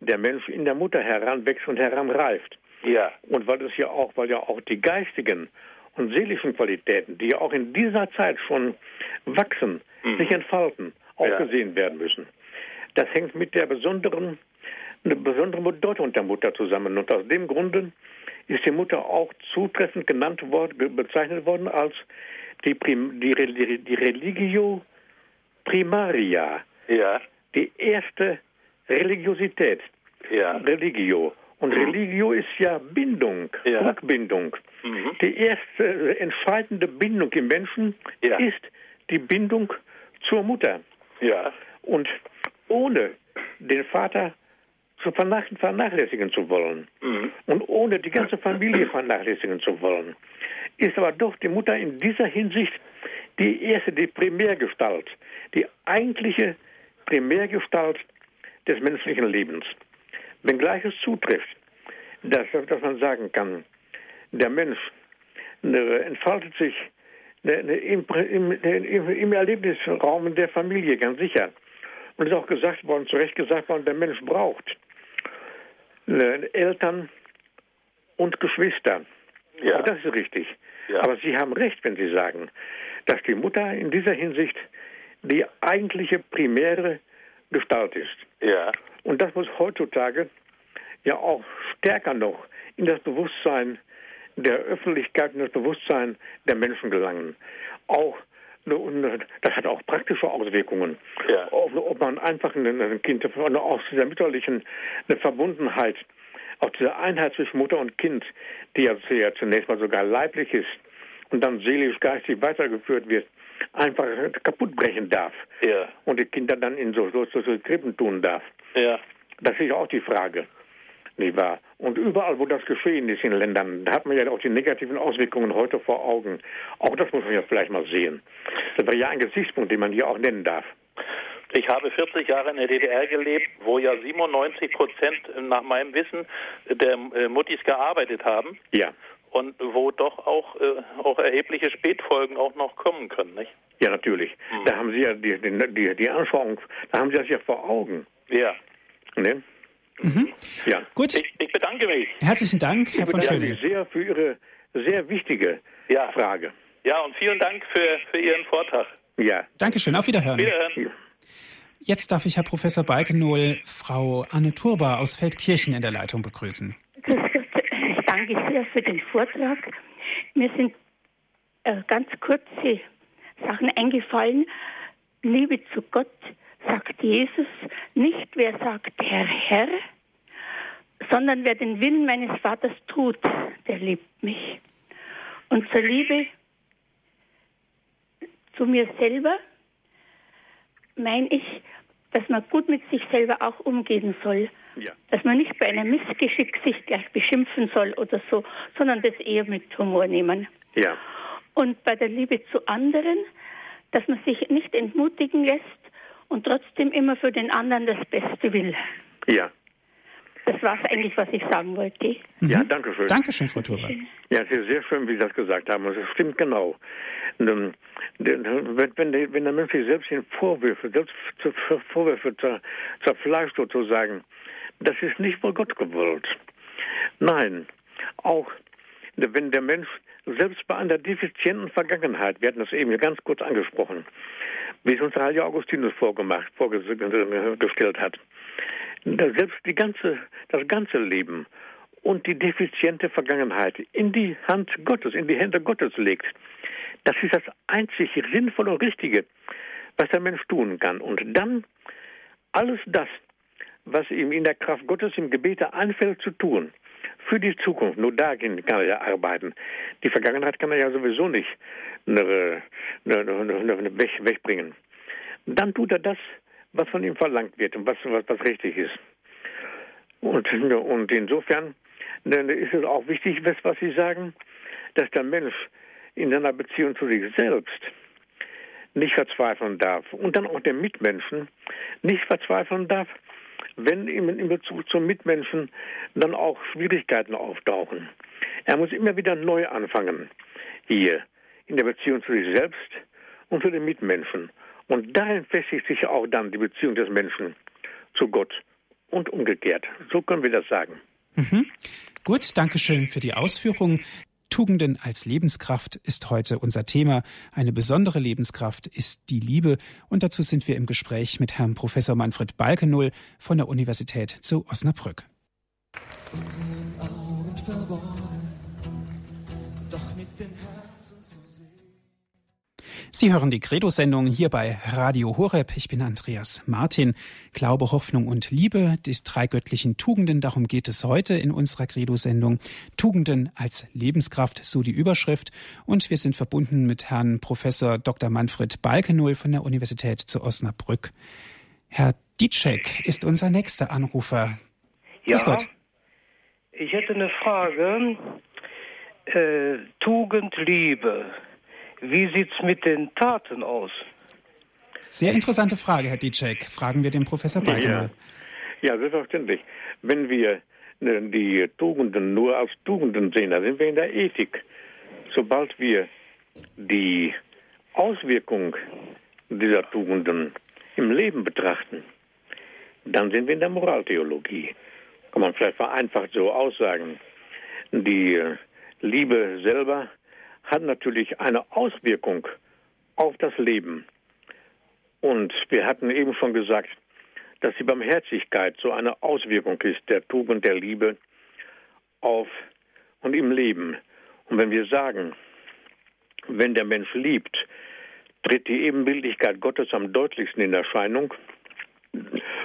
der Mensch in der Mutter heranwächst und heranreift. Ja. Und weil es ja auch, weil ja auch die geistigen und seelischen Qualitäten, die ja auch in dieser Zeit schon wachsen, mhm. sich entfalten, auch ja. gesehen werden müssen. Das hängt mit der besonderen, einer besonderen Bedeutung der Mutter zusammen. Und aus dem Grunde ist die Mutter auch zutreffend genannt worden, bezeichnet worden als die, Prim, die, die Religio Primaria. Ja. Die erste Religiosität. Ja. Religio. Und mhm. Religio ist ja Bindung, ja. Rückbindung. Mhm. Die erste entscheidende Bindung im Menschen ja. ist die Bindung zur Mutter. Ja. Und ohne den Vater zu vernachlässigen zu wollen mhm. und ohne die ganze Familie vernachlässigen zu wollen, ist aber doch die Mutter in dieser Hinsicht die erste, die Primärgestalt, die eigentliche Primärgestalt des menschlichen Lebens. Wenngleich es zutrifft, dass, dass man sagen kann, der Mensch entfaltet sich im, im, im, Erlebnisraum der Familie, ganz sicher. Und es ist auch gesagt worden, zu Recht gesagt worden, der Mensch braucht ne, Eltern und Geschwister. Ja. Auch das ist richtig. Ja. Aber Sie haben recht, wenn Sie sagen, dass die Mutter in dieser Hinsicht die eigentliche primäre Gestalt ist. Ja. Und das muss heutzutage ja auch stärker noch in das Bewusstsein der Öffentlichkeit, in das Bewusstsein der Menschen gelangen. Auch das hat auch praktische Auswirkungen. Ja. Ob, ob, man einfach ein Kind aus dieser mütterlichen eine Verbundenheit auch diese Einheit zwischen Mutter und Kind, die ja zunächst mal sogar leiblich ist und dann seelisch, geistig weitergeführt wird, einfach kaputt brechen darf. Ja. Und die Kinder dann in so, so, so, so Krippen tun darf. Ja. Das ist auch die Frage. Nicht wahr? Und überall, wo das geschehen ist in Ländern, da hat man ja auch die negativen Auswirkungen heute vor Augen. Auch das muss man ja vielleicht mal sehen. Das wäre ja ein Gesichtspunkt, den man hier auch nennen darf. Ich habe 40 Jahre in der DDR gelebt, wo ja 97 Prozent nach meinem Wissen der äh, Muttis gearbeitet haben. Ja. Und wo doch auch, äh, auch erhebliche Spätfolgen auch noch kommen können, nicht? Ja, natürlich. Hm. Da haben Sie ja die, die, die Anschauung, da haben Sie das ja vor Augen. Ja. Ne? Mhm. Ja. Gut. Ich, ich, bedanke mich. Herzlichen Dank, Herr von Schöne. Ich bedanke mich sehr für Ihre sehr wichtige ja. Frage. Ja, und vielen Dank für, für Ihren Vortrag. Ja. Dankeschön. Auf Wiederhören. Wiederhören. Jetzt darf ich Herr Professor Balkenohl Frau Anne Turba aus Feldkirchen in der Leitung begrüßen. Für den Vortrag. Mir sind äh, ganz kurze Sachen eingefallen. Liebe zu Gott, sagt Jesus, nicht wer sagt Herr, Herr, sondern wer den Willen meines Vaters tut, der liebt mich. Und zur Liebe zu mir selber meine ich, dass man gut mit sich selber auch umgehen soll. Ja. Dass man nicht bei einem Missgeschick sich gleich beschimpfen soll oder so, sondern das eher mit Humor nehmen. Ja. Und bei der Liebe zu anderen, dass man sich nicht entmutigen lässt und trotzdem immer für den anderen das Beste will. Ja. Das war es eigentlich, was ich sagen wollte. Mhm. Ja, danke schön. Dankeschön, Frau Turber. Ja, es ist sehr schön, wie Sie das gesagt haben. Und es stimmt genau. Ähm, wenn, wenn, wenn der Mensch sich selbst in Vorwürfe, selbst Vorwürfe zerfleischt sozusagen, das ist nicht wohl Gott gewollt. Nein, auch wenn der Mensch selbst bei einer defizienten Vergangenheit, wir hatten das eben ganz kurz angesprochen, wie es uns Heilige Augustinus vorgemacht, vorgestellt hat, selbst die ganze, das ganze Leben und die defiziente Vergangenheit in die Hand Gottes, in die Hände Gottes legt, das ist das einzig Sinnvolle und Richtige, was der Mensch tun kann. Und dann alles das, was ihm in der Kraft Gottes im Gebete einfällt zu tun, für die Zukunft, nur darin kann er ja arbeiten. Die Vergangenheit kann er ja sowieso nicht weg, wegbringen. Dann tut er das, was von ihm verlangt wird und was, was, was richtig ist. Und, und insofern ist es auch wichtig, was Sie sagen, dass der Mensch in seiner Beziehung zu sich selbst nicht verzweifeln darf und dann auch den Mitmenschen nicht verzweifeln darf, wenn in Bezug zum Mitmenschen dann auch Schwierigkeiten auftauchen. Er muss immer wieder neu anfangen hier in der Beziehung zu sich selbst und zu den Mitmenschen. Und darin festigt sich auch dann die Beziehung des Menschen zu Gott und umgekehrt. So können wir das sagen. Mhm. Gut, danke schön für die Ausführungen. Tugenden als Lebenskraft ist heute unser Thema. Eine besondere Lebenskraft ist die Liebe. Und dazu sind wir im Gespräch mit Herrn Professor Manfred Balkenull von der Universität zu Osnabrück. Unseren Sie hören die Credo-Sendung hier bei Radio Horeb. Ich bin Andreas Martin. Glaube, Hoffnung und Liebe, die drei göttlichen Tugenden, darum geht es heute in unserer Credo-Sendung. Tugenden als Lebenskraft, so die Überschrift. Und wir sind verbunden mit Herrn Professor Dr. Manfred Balkenull von der Universität zu Osnabrück. Herr Ditschek ist unser nächster Anrufer. Ja, Gott. ich hätte eine Frage. Äh, Tugend, Liebe. Wie sieht es mit den Taten aus? Sehr interessante Frage, Herr Ditschek. Fragen wir den Professor Balkener. Ja. ja, selbstverständlich. Wenn wir äh, die Tugenden nur als Tugenden sehen, dann sind wir in der Ethik. Sobald wir die Auswirkung dieser Tugenden im Leben betrachten, dann sind wir in der Moraltheologie. Kann man vielleicht vereinfacht so aussagen. Die Liebe selber hat natürlich eine Auswirkung auf das Leben. Und wir hatten eben schon gesagt, dass die Barmherzigkeit so eine Auswirkung ist der Tugend der Liebe auf und im Leben. Und wenn wir sagen, wenn der Mensch liebt, tritt die Ebenbildlichkeit Gottes am deutlichsten in Erscheinung,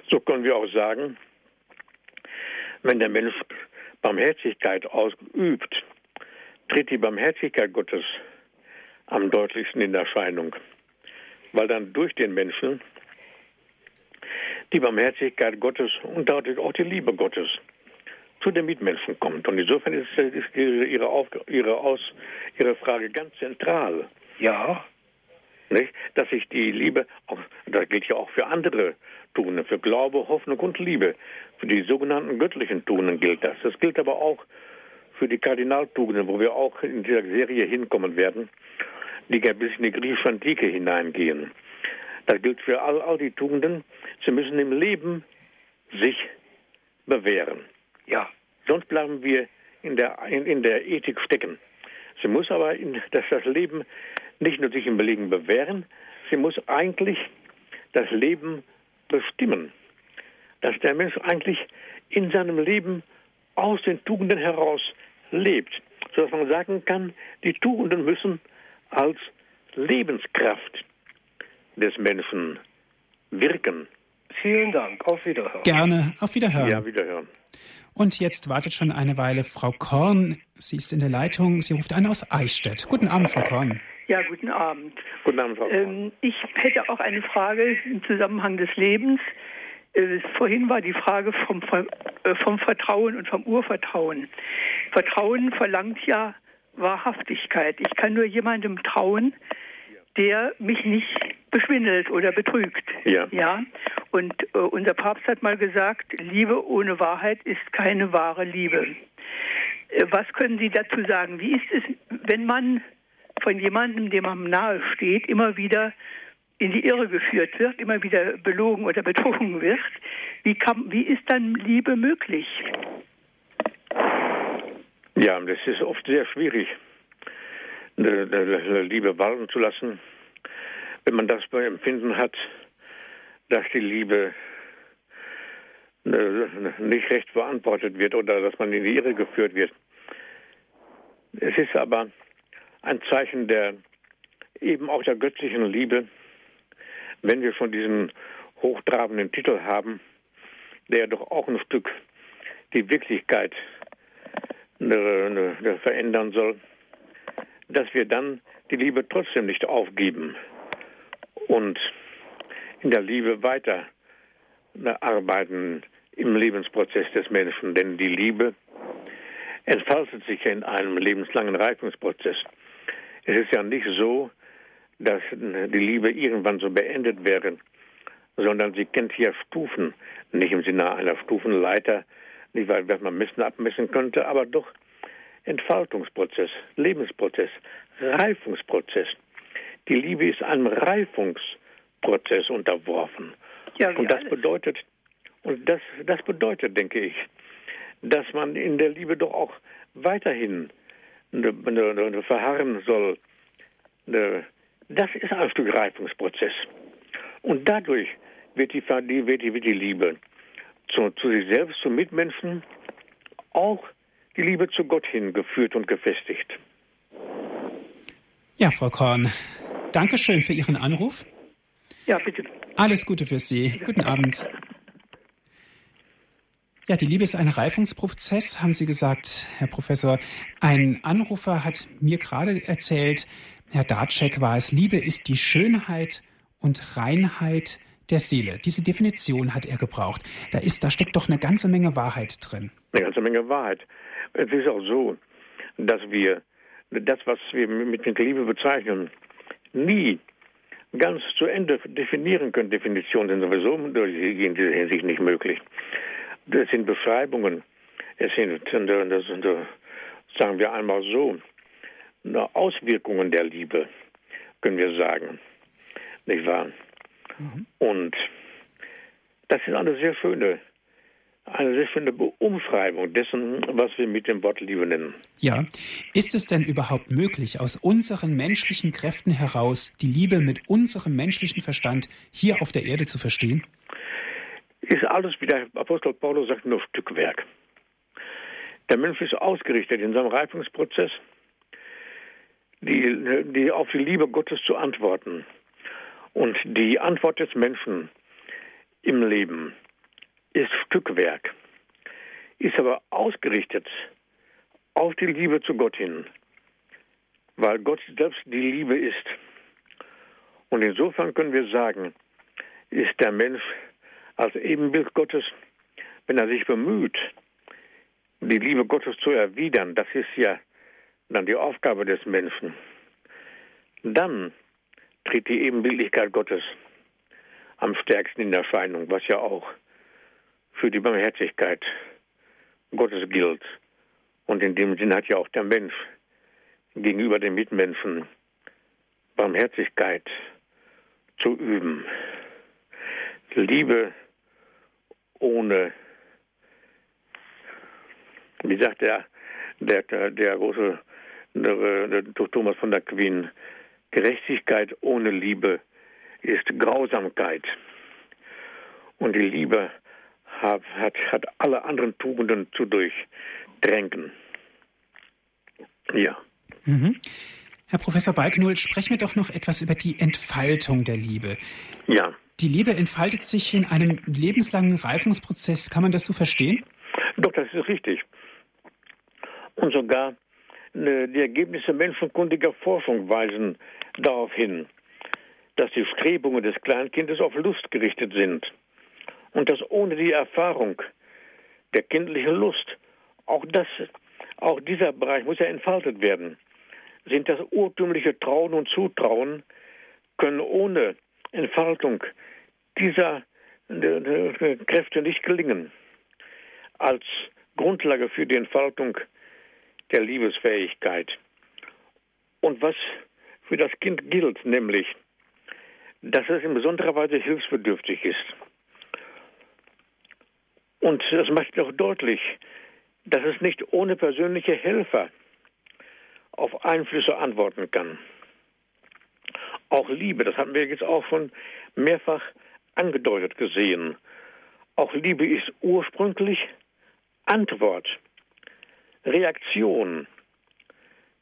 so können wir auch sagen, wenn der Mensch Barmherzigkeit ausübt, tritt die Barmherzigkeit Gottes am deutlichsten in Erscheinung, weil dann durch den Menschen die Barmherzigkeit Gottes und dadurch auch die Liebe Gottes zu den Mitmenschen kommt. Und insofern ist, ist ihre, Auf, ihre, Aus, ihre Frage ganz zentral. Ja. Nicht? Dass sich die Liebe, auch, das gilt ja auch für andere Tugenden, für Glaube, Hoffnung und Liebe. Für die sogenannten göttlichen Tugenden gilt das. Das gilt aber auch für die Kardinaltugenden, wo wir auch in dieser Serie hinkommen werden, die bis in die griechische Antike hineingehen. Das gilt für all, all die Tugenden. Sie müssen im Leben sich bewähren. Ja. Sonst bleiben wir in der, in, in der Ethik stecken. Sie muss aber, in, dass das Leben nicht nur sich im Belegen bewähren, sie muss eigentlich das Leben bestimmen. Dass der Mensch eigentlich in seinem Leben aus den Tugenden heraus lebt. Sodass man sagen kann, die Tugenden müssen als Lebenskraft des Menschen wirken. Vielen Dank. Auf Wiederhören. Gerne. Auf Wiederhören. Ja, Wiederhören. Und jetzt wartet schon eine Weile Frau Korn. Sie ist in der Leitung. Sie ruft an aus Eichstätt. Guten Abend, Frau Korn. Ja, guten Abend. Guten Abend, Frau Korn. Ähm, ich hätte auch eine Frage im Zusammenhang des Lebens. Äh, vorhin war die Frage vom, äh, vom Vertrauen und vom Urvertrauen. Vertrauen verlangt ja Wahrhaftigkeit. Ich kann nur jemandem trauen, der mich nicht beschwindelt oder betrügt. Ja. ja? Und äh, unser Papst hat mal gesagt, Liebe ohne Wahrheit ist keine wahre Liebe. Äh, was können Sie dazu sagen? Wie ist es, wenn man von jemandem, dem man nahe steht, immer wieder in die Irre geführt wird, immer wieder belogen oder <laughs> betrogen wird? Wie, kann, wie ist dann Liebe möglich? Ja, das ist oft sehr schwierig, Liebe walten zu lassen wenn man das bei Empfinden hat, dass die Liebe äh, nicht recht beantwortet wird oder dass man in die Irre geführt wird. Es ist aber ein Zeichen der eben auch der göttlichen Liebe, wenn wir schon diesen hochtrabenden Titel haben, der doch auch ein Stück die Wirklichkeit äh, verändern soll, dass wir dann die Liebe trotzdem nicht aufgeben und in der Liebe weiter arbeiten im Lebensprozess des Menschen. Denn die Liebe entfaltet sich in einem lebenslangen Reifungsprozess. Es ist ja nicht so, dass die Liebe irgendwann so beendet wäre, sondern sie kennt ja Stufen, nicht im Sinne einer Stufenleiter, nicht weil man messen abmessen könnte, aber doch Entfaltungsprozess, Lebensprozess, Reifungsprozess. Die Liebe ist einem Reifungsprozess unterworfen. Ja, und das alles. bedeutet, und das, das bedeutet, denke ich, dass man in der Liebe doch auch weiterhin verharren soll. Das ist ein Stück Reifungsprozess. Und dadurch wird die, wird die, wird die Liebe zu, zu sich selbst, zu Mitmenschen, auch die Liebe zu Gott hingeführt und gefestigt. Ja, Frau Korn, Dankeschön für Ihren Anruf. Ja, bitte. Alles Gute für Sie. Guten Abend. Ja, die Liebe ist ein Reifungsprozess, haben Sie gesagt, Herr Professor. Ein Anrufer hat mir gerade erzählt, Herr Datschek war es, Liebe ist die Schönheit und Reinheit der Seele. Diese Definition hat er gebraucht. Da, ist, da steckt doch eine ganze Menge Wahrheit drin. Eine ganze Menge Wahrheit. Es ist auch so, dass wir das, was wir mit Liebe bezeichnen, nie ganz zu Ende definieren können. Definitionen sind sowieso in dieser Hinsicht nicht möglich. Das sind Beschreibungen. Es sind, das sind sagen wir einmal so, Auswirkungen der Liebe, können wir sagen. Nicht wahr? Mhm. Und das ist eine sehr schöne eine sehr schöne Umschreibung dessen, was wir mit dem Wort Liebe nennen. Ja. Ist es denn überhaupt möglich, aus unseren menschlichen Kräften heraus die Liebe mit unserem menschlichen Verstand hier auf der Erde zu verstehen? Ist alles, wie der Apostel Paulus sagt, nur Stückwerk. Der Mensch ist ausgerichtet in seinem Reifungsprozess, die, die auf die Liebe Gottes zu antworten. Und die Antwort des Menschen im Leben ist Stückwerk. ist aber ausgerichtet auf die Liebe zu Gott hin, weil Gott selbst die Liebe ist. Und insofern können wir sagen, ist der Mensch als Ebenbild Gottes, wenn er sich bemüht, die Liebe Gottes zu erwidern, das ist ja dann die Aufgabe des Menschen, dann tritt die Ebenbildlichkeit Gottes am stärksten in Erscheinung, was ja auch für die Barmherzigkeit Gottes gilt. Und in dem Sinn hat ja auch der Mensch gegenüber den Mitmenschen Barmherzigkeit zu üben. Liebe ohne, wie sagt der, der, der, große der, der, Thomas von der Queen, Gerechtigkeit ohne Liebe ist Grausamkeit. Und die Liebe hat, hat, hat alle anderen Tugenden zu durchdrängen. Ja. Mhm. Herr Professor Balknull, sprechen wir doch noch etwas über die Entfaltung der Liebe. Ja. Die Liebe entfaltet sich in einem lebenslangen Reifungsprozess. Kann man das so verstehen? Doch, das ist richtig. Und sogar äh, die Ergebnisse menschenkundiger Forschung weisen darauf hin, dass die Strebungen des Kleinkindes auf Lust gerichtet sind und dass ohne die Erfahrung der kindlichen Lust auch das, auch dieser Bereich muss ja entfaltet werden, sind das urtümliche Trauen und Zutrauen können ohne Entfaltung dieser Kräfte nicht gelingen. Als Grundlage für die Entfaltung der Liebesfähigkeit. Und was für das Kind gilt, nämlich, dass es in besonderer Weise hilfsbedürftig ist. Und das macht auch deutlich, dass es nicht ohne persönliche Helfer auf Einflüsse antworten kann. Auch Liebe, das haben wir jetzt auch schon mehrfach angedeutet gesehen. Auch Liebe ist ursprünglich Antwort Reaktion,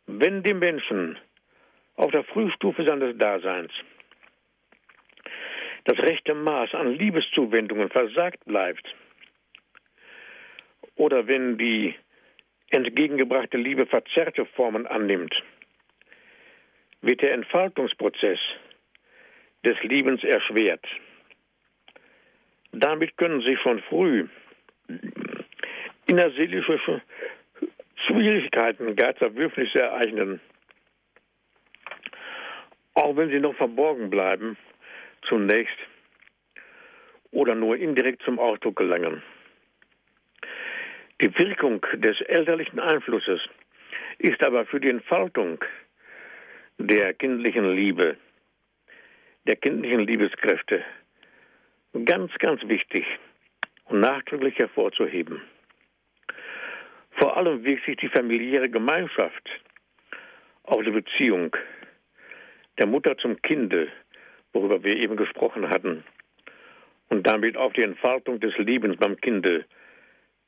wenn dem Menschen auf der Frühstufe seines Daseins das rechte Maß an Liebeszuwendungen versagt bleibt, oder wenn die entgegengebrachte Liebe verzerrte Formen annimmt, wird der Entfaltungsprozess des Liebens erschwert. Damit können sich schon früh innerseelische Schwierigkeiten, gar Zerwürfnisse ereignen, auch wenn sie noch verborgen bleiben, zunächst oder nur indirekt zum Ausdruck gelangen. Die Wirkung des elterlichen Einflusses ist aber für die Entfaltung der kindlichen Liebe, der kindlichen Liebeskräfte ganz, ganz wichtig und nachdrücklich hervorzuheben. Vor allem wirkt sich die familiäre Gemeinschaft auf die Beziehung der Mutter zum Kinde, worüber wir eben gesprochen hatten, und damit auf die Entfaltung des Lebens beim Kinde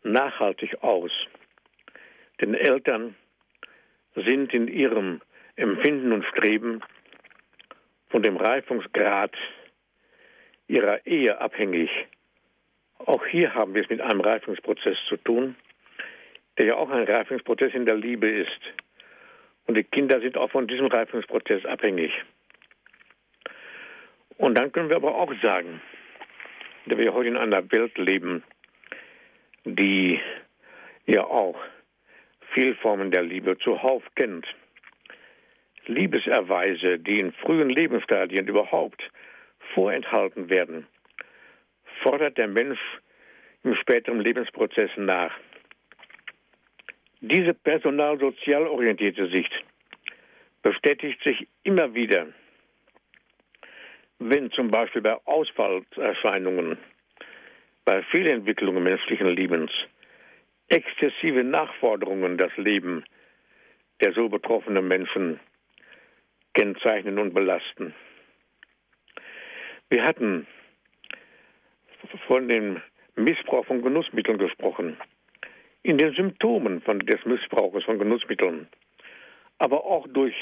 nachhaltig aus. Denn Eltern sind in ihrem Empfinden und Streben von dem Reifungsgrad ihrer Ehe abhängig. Auch hier haben wir es mit einem Reifungsprozess zu tun der ja auch ein Reifungsprozess in der Liebe ist. Und die Kinder sind auch von diesem Reifungsprozess abhängig. Und dann können wir aber auch sagen, da wir heute in einer Welt leben, die ja auch viele Formen der Liebe zuhauf kennt, Liebeserweise, die in frühen Lebensstadien überhaupt vorenthalten werden, fordert der Mensch im späteren Lebensprozess nach. Diese personalsozial orientierte Sicht bestätigt sich immer wieder, wenn zum Beispiel bei Ausfallserscheinungen, bei Fehlentwicklungen menschlichen Lebens exzessive Nachforderungen das Leben der so betroffenen Menschen kennzeichnen und belasten. Wir hatten von dem Missbrauch von Genussmitteln gesprochen. In den Symptomen von, des Missbrauchs von Genussmitteln, aber auch durch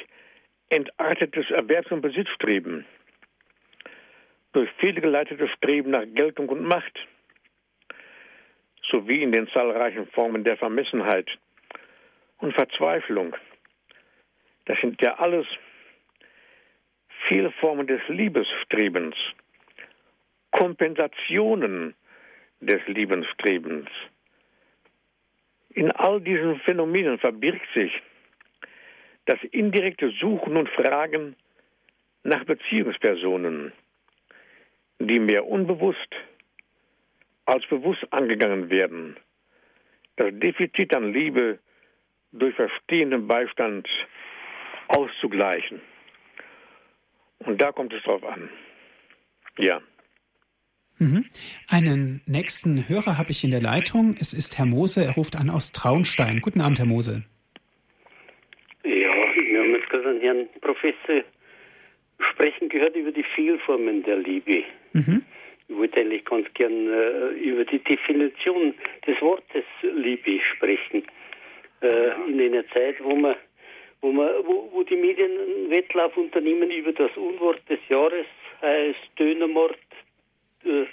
entartetes Erwerbs- und Besitzstreben, durch fehlgeleitetes Streben nach Geltung und Macht, sowie in den zahlreichen Formen der Vermessenheit und Verzweiflung. Das sind ja alles viele Formen des Liebesstrebens, Kompensationen des Liebesstrebens. In all diesen Phänomenen verbirgt sich das indirekte Suchen und Fragen nach Beziehungspersonen, die mehr unbewusst als bewusst angegangen werden. Das Defizit an Liebe durch verstehenden Beistand auszugleichen. Und da kommt es drauf an. Ja. Mhm. Einen nächsten Hörer habe ich in der Leitung. Es ist Herr Mose. Er ruft an aus Traunstein. Guten Abend, Herr Mose. Ja, wir haben jetzt gerade einen Herrn Professor sprechen gehört über die Vielformen der Liebe. Mhm. Ich wollte eigentlich ganz gern äh, über die Definition des Wortes Liebe sprechen. Äh, in einer Zeit, wo man wo, man, wo, wo die Medien einen Wettlauf unternehmen über das Unwort des Jahres, heißt Dönermord, äh,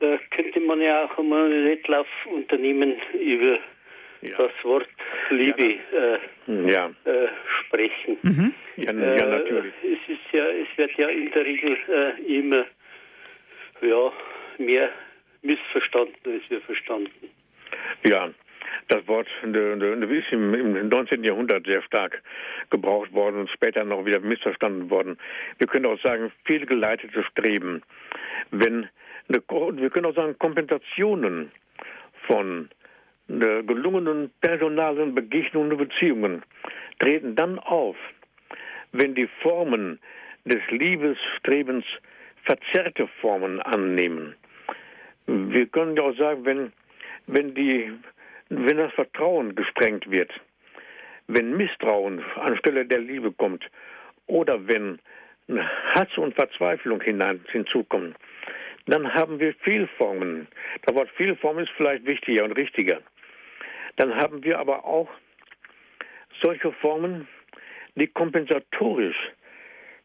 da könnte man ja auch einmal einen Wettlauf unternehmen über ja. das Wort Liebe ja. Äh, ja. Äh, sprechen. Mhm. Ja, ja, natürlich. Äh, es ist ja, es wird ja in der Regel äh, immer ja, mehr missverstanden als wir verstanden. Ja, das Wort ist im 19. Jahrhundert sehr stark gebraucht worden und später noch wieder missverstanden worden. Wir können auch sagen, fehlgeleitetes Streben. Wenn wir können auch sagen, Kompensationen von gelungenen personalen Begegnungen und Beziehungen treten dann auf, wenn die Formen des Liebesstrebens verzerrte Formen annehmen. Wir können ja auch sagen, wenn, wenn die wenn das Vertrauen gesprengt wird, wenn Misstrauen anstelle der Liebe kommt oder wenn Hass und Verzweiflung hinein, hinzukommen, dann haben wir Fehlformen. Das Wort Fehlform ist vielleicht wichtiger und richtiger. Dann haben wir aber auch solche Formen, die kompensatorisch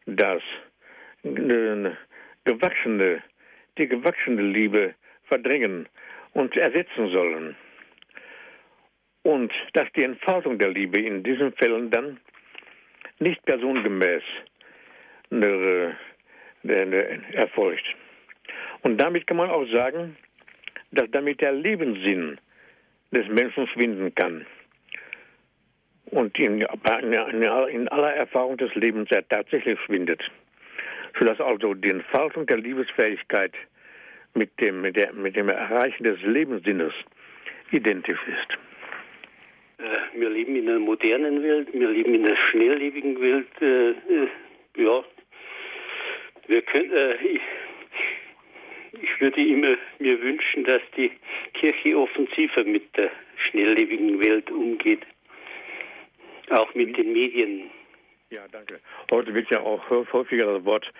das äh, gewachsene, die gewachsene Liebe verdrängen und ersetzen sollen. Und dass die Entfaltung der Liebe in diesen Fällen dann nicht personengemäß äh, erfolgt. Und damit kann man auch sagen, dass damit der Lebenssinn des Menschen schwinden kann. Und in, aller Erfahrung des Lebens er tatsächlich schwindet. Sodass also die Entfaltung der Liebesfähigkeit mit dem, mit, der, mit dem Erreichen des Lebenssinnes identisch ist. Äh, wir leben in einer modernen Welt, wir leben in einer schnelllebigen Welt. Äh, äh, ja, wir können, äh, ich, ich würde immer mir wünschen, dass die Kirche offensiver mit der schnelllebigen Welt umgeht, auch mit den Medien. Ja, danke. Heute wird ja auch häufiger das Wort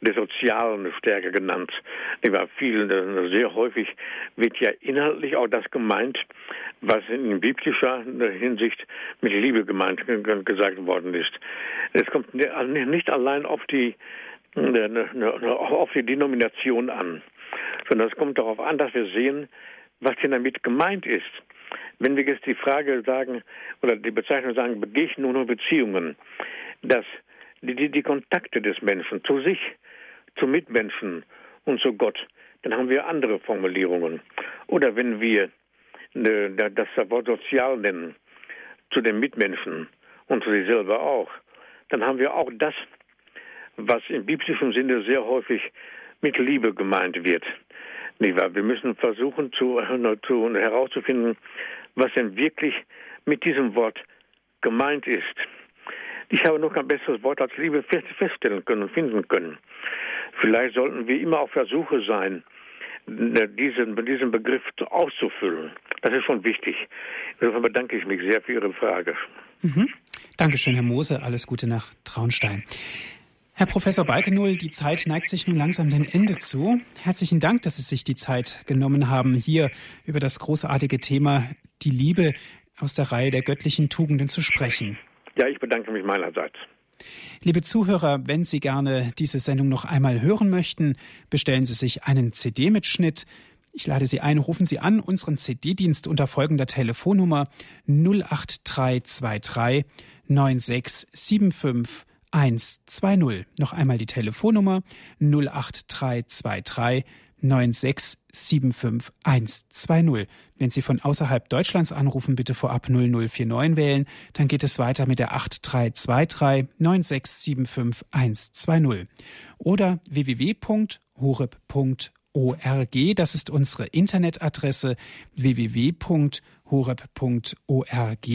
der sozialen Stärke genannt. Vielen, sehr häufig wird ja inhaltlich auch das gemeint, was in biblischer Hinsicht mit Liebe gemeint gesagt worden ist. Es kommt nicht allein auf die auf die Denomination an, sondern es kommt darauf an, dass wir sehen, was denn damit gemeint ist. Wenn wir jetzt die Frage sagen oder die Bezeichnung sagen Begegnungen und Beziehungen, dass die, die, die Kontakte des Menschen zu sich, zu Mitmenschen und zu Gott, dann haben wir andere Formulierungen. Oder wenn wir äh, das Wort sozial nennen, zu den Mitmenschen und zu sich selber auch, dann haben wir auch das, was im biblischen Sinne sehr häufig mit Liebe gemeint wird. Wir müssen versuchen zu, zu, herauszufinden, was denn wirklich mit diesem Wort gemeint ist. Ich habe noch kein besseres Wort als Liebe feststellen können und finden können. Vielleicht sollten wir immer auf Versuche sein, diesen, diesen Begriff auszufüllen. Das ist schon wichtig. Insofern bedanke ich mich sehr für Ihre Frage. Mhm. Dankeschön, Herr Mose. Alles Gute nach Traunstein. Herr Professor Balkenull, die Zeit neigt sich nun langsam dem Ende zu. Herzlichen Dank, dass Sie sich die Zeit genommen haben, hier über das großartige Thema die Liebe aus der Reihe der göttlichen Tugenden zu sprechen. Ja, ich bedanke mich meinerseits. Liebe Zuhörer, wenn Sie gerne diese Sendung noch einmal hören möchten, bestellen Sie sich einen CD-Mitschnitt. Ich lade Sie ein, rufen Sie an unseren CD-Dienst unter folgender Telefonnummer 08323 9675 120. Noch einmal die Telefonnummer 08323 9675 120. Wenn Sie von außerhalb Deutschlands anrufen, bitte vorab 0049 wählen. Dann geht es weiter mit der 8323 9675 120. Oder www.horeb.org. Das ist unsere Internetadresse www.horeb.org horeb.org.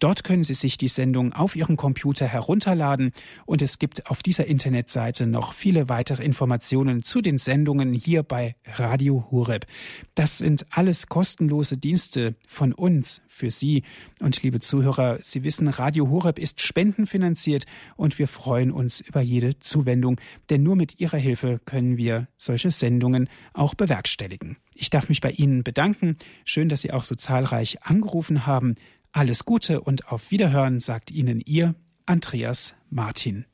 Dort können Sie sich die Sendung auf Ihrem Computer herunterladen und es gibt auf dieser Internetseite noch viele weitere Informationen zu den Sendungen hier bei Radio Horeb. Das sind alles kostenlose Dienste von uns für Sie. Und liebe Zuhörer, Sie wissen, Radio Horeb ist spendenfinanziert und wir freuen uns über jede Zuwendung, denn nur mit Ihrer Hilfe können wir solche Sendungen auch bewerkstelligen. Ich darf mich bei Ihnen bedanken. Schön, dass Sie auch so zahlreich angerufen haben. Alles Gute und auf Wiederhören sagt Ihnen Ihr Andreas Martin.